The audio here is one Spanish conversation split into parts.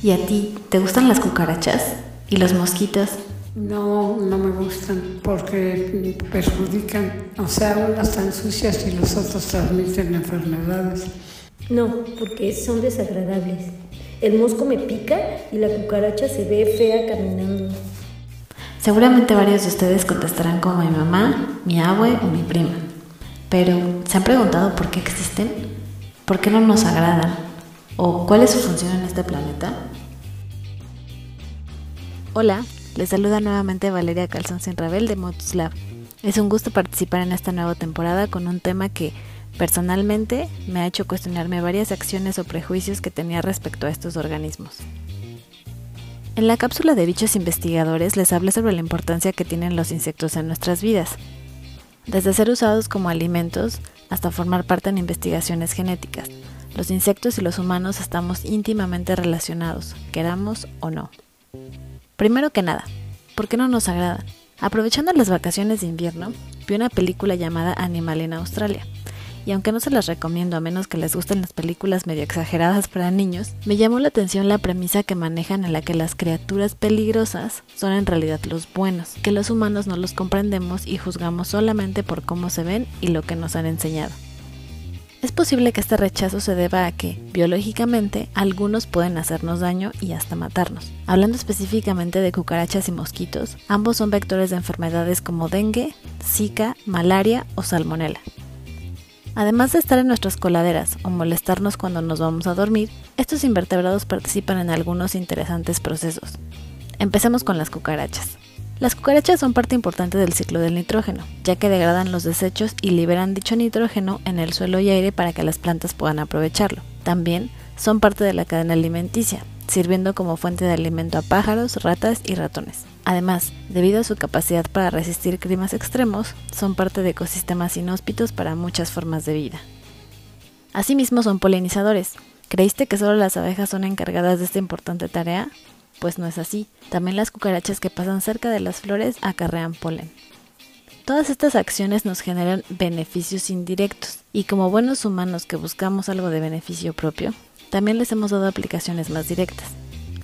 ¿Y a ti, te gustan las cucarachas? ¿Y los mosquitos? No, no me gustan porque perjudican. O sea, unas están sucias y los otros transmiten enfermedades. No, porque son desagradables. El mosco me pica y la cucaracha se ve fea caminando. Seguramente varios de ustedes contestarán como mi mamá, mi abue o mi prima. Pero, ¿se han preguntado por qué existen? ¿Por qué no nos agradan? ¿O cuál es su función en este planeta? Hola, les saluda nuevamente Valeria Calzón Sin Rebel de Motus Lab. Es un gusto participar en esta nueva temporada con un tema que personalmente me ha hecho cuestionarme varias acciones o prejuicios que tenía respecto a estos organismos. En la cápsula de bichos investigadores les hablé sobre la importancia que tienen los insectos en nuestras vidas, desde ser usados como alimentos hasta formar parte en investigaciones genéticas. Los insectos y los humanos estamos íntimamente relacionados, queramos o no. Primero que nada, ¿por qué no nos agradan? Aprovechando las vacaciones de invierno, vi una película llamada Animal en Australia. Y aunque no se las recomiendo a menos que les gusten las películas medio exageradas para niños, me llamó la atención la premisa que manejan en la que las criaturas peligrosas son en realidad los buenos, que los humanos no los comprendemos y juzgamos solamente por cómo se ven y lo que nos han enseñado. Es posible que este rechazo se deba a que, biológicamente, algunos pueden hacernos daño y hasta matarnos. Hablando específicamente de cucarachas y mosquitos, ambos son vectores de enfermedades como dengue, zika, malaria o salmonela. Además de estar en nuestras coladeras o molestarnos cuando nos vamos a dormir, estos invertebrados participan en algunos interesantes procesos. Empecemos con las cucarachas. Las cucarachas son parte importante del ciclo del nitrógeno, ya que degradan los desechos y liberan dicho nitrógeno en el suelo y aire para que las plantas puedan aprovecharlo. También son parte de la cadena alimenticia, sirviendo como fuente de alimento a pájaros, ratas y ratones. Además, debido a su capacidad para resistir climas extremos, son parte de ecosistemas inhóspitos para muchas formas de vida. Asimismo son polinizadores. ¿Creíste que solo las abejas son encargadas de esta importante tarea? Pues no es así. También las cucarachas que pasan cerca de las flores acarrean polen. Todas estas acciones nos generan beneficios indirectos y como buenos humanos que buscamos algo de beneficio propio, también les hemos dado aplicaciones más directas.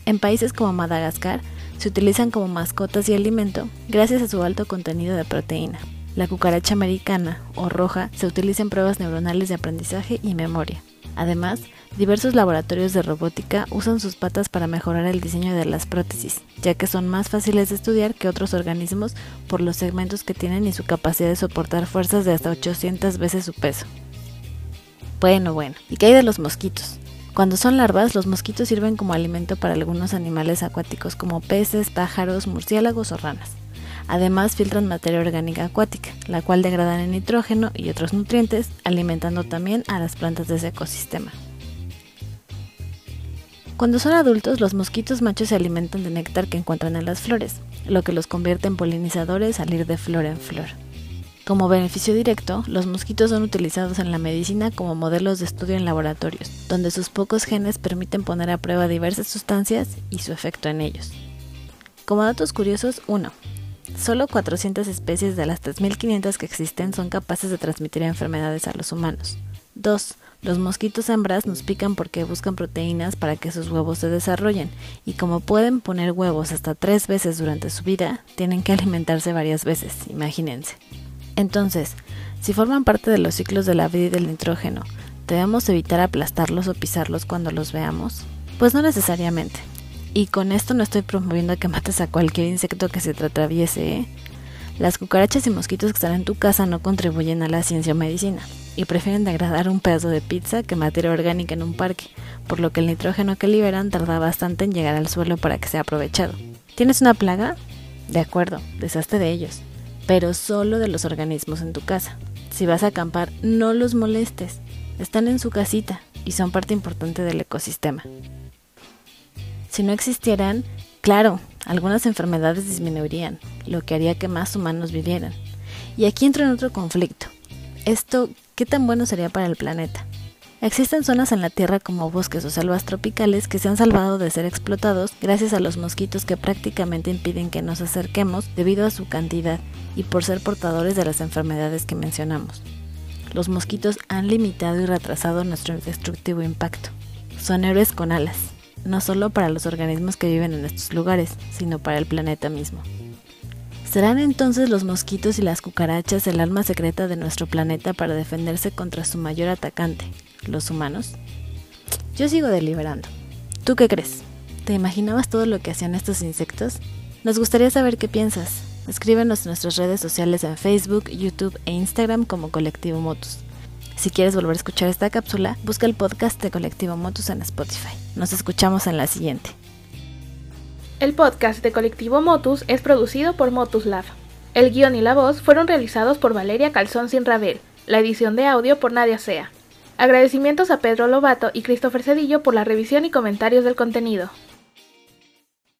En países como Madagascar se utilizan como mascotas y alimento gracias a su alto contenido de proteína. La cucaracha americana o roja se utiliza en pruebas neuronales de aprendizaje y memoria. Además, diversos laboratorios de robótica usan sus patas para mejorar el diseño de las prótesis, ya que son más fáciles de estudiar que otros organismos por los segmentos que tienen y su capacidad de soportar fuerzas de hasta 800 veces su peso. Bueno, bueno, ¿y qué hay de los mosquitos? Cuando son larvas, los mosquitos sirven como alimento para algunos animales acuáticos como peces, pájaros, murciélagos o ranas. Además, filtran materia orgánica acuática, la cual degradan el nitrógeno y otros nutrientes, alimentando también a las plantas de ese ecosistema. Cuando son adultos, los mosquitos machos se alimentan de néctar que encuentran en las flores, lo que los convierte en polinizadores al ir de flor en flor. Como beneficio directo, los mosquitos son utilizados en la medicina como modelos de estudio en laboratorios, donde sus pocos genes permiten poner a prueba diversas sustancias y su efecto en ellos. Como datos curiosos, 1. Solo 400 especies de las 3.500 que existen son capaces de transmitir enfermedades a los humanos. 2. Los mosquitos hembras nos pican porque buscan proteínas para que sus huevos se desarrollen, y como pueden poner huevos hasta tres veces durante su vida, tienen que alimentarse varias veces, imagínense. Entonces, si forman parte de los ciclos de la vida y del nitrógeno, ¿debemos evitar aplastarlos o pisarlos cuando los veamos? Pues no necesariamente. Y con esto no estoy promoviendo que mates a cualquier insecto que se te atraviese. ¿eh? Las cucarachas y mosquitos que están en tu casa no contribuyen a la ciencia o medicina y prefieren degradar un pedazo de pizza que materia orgánica en un parque, por lo que el nitrógeno que liberan tarda bastante en llegar al suelo para que sea aprovechado. ¿Tienes una plaga? De acuerdo, deshazte de ellos, pero solo de los organismos en tu casa. Si vas a acampar, no los molestes. Están en su casita y son parte importante del ecosistema. Si no existieran, claro, algunas enfermedades disminuirían, lo que haría que más humanos vivieran. Y aquí entra en otro conflicto. Esto, ¿qué tan bueno sería para el planeta? Existen zonas en la Tierra como bosques o selvas tropicales que se han salvado de ser explotados gracias a los mosquitos que prácticamente impiden que nos acerquemos debido a su cantidad y por ser portadores de las enfermedades que mencionamos. Los mosquitos han limitado y retrasado nuestro destructivo impacto. Son héroes con alas. No solo para los organismos que viven en estos lugares, sino para el planeta mismo. ¿Serán entonces los mosquitos y las cucarachas el arma secreta de nuestro planeta para defenderse contra su mayor atacante, los humanos? Yo sigo deliberando. ¿Tú qué crees? ¿Te imaginabas todo lo que hacían estos insectos? Nos gustaría saber qué piensas. Escríbenos en nuestras redes sociales en Facebook, YouTube e Instagram como Colectivo Motus. Si quieres volver a escuchar esta cápsula, busca el podcast de Colectivo Motus en Spotify. Nos escuchamos en la siguiente. El podcast de Colectivo Motus es producido por Motus Lab. El guion y la voz fueron realizados por Valeria Calzón Sin Ravel, la edición de audio por Nadia Sea. Agradecimientos a Pedro Lobato y Christopher Cedillo por la revisión y comentarios del contenido.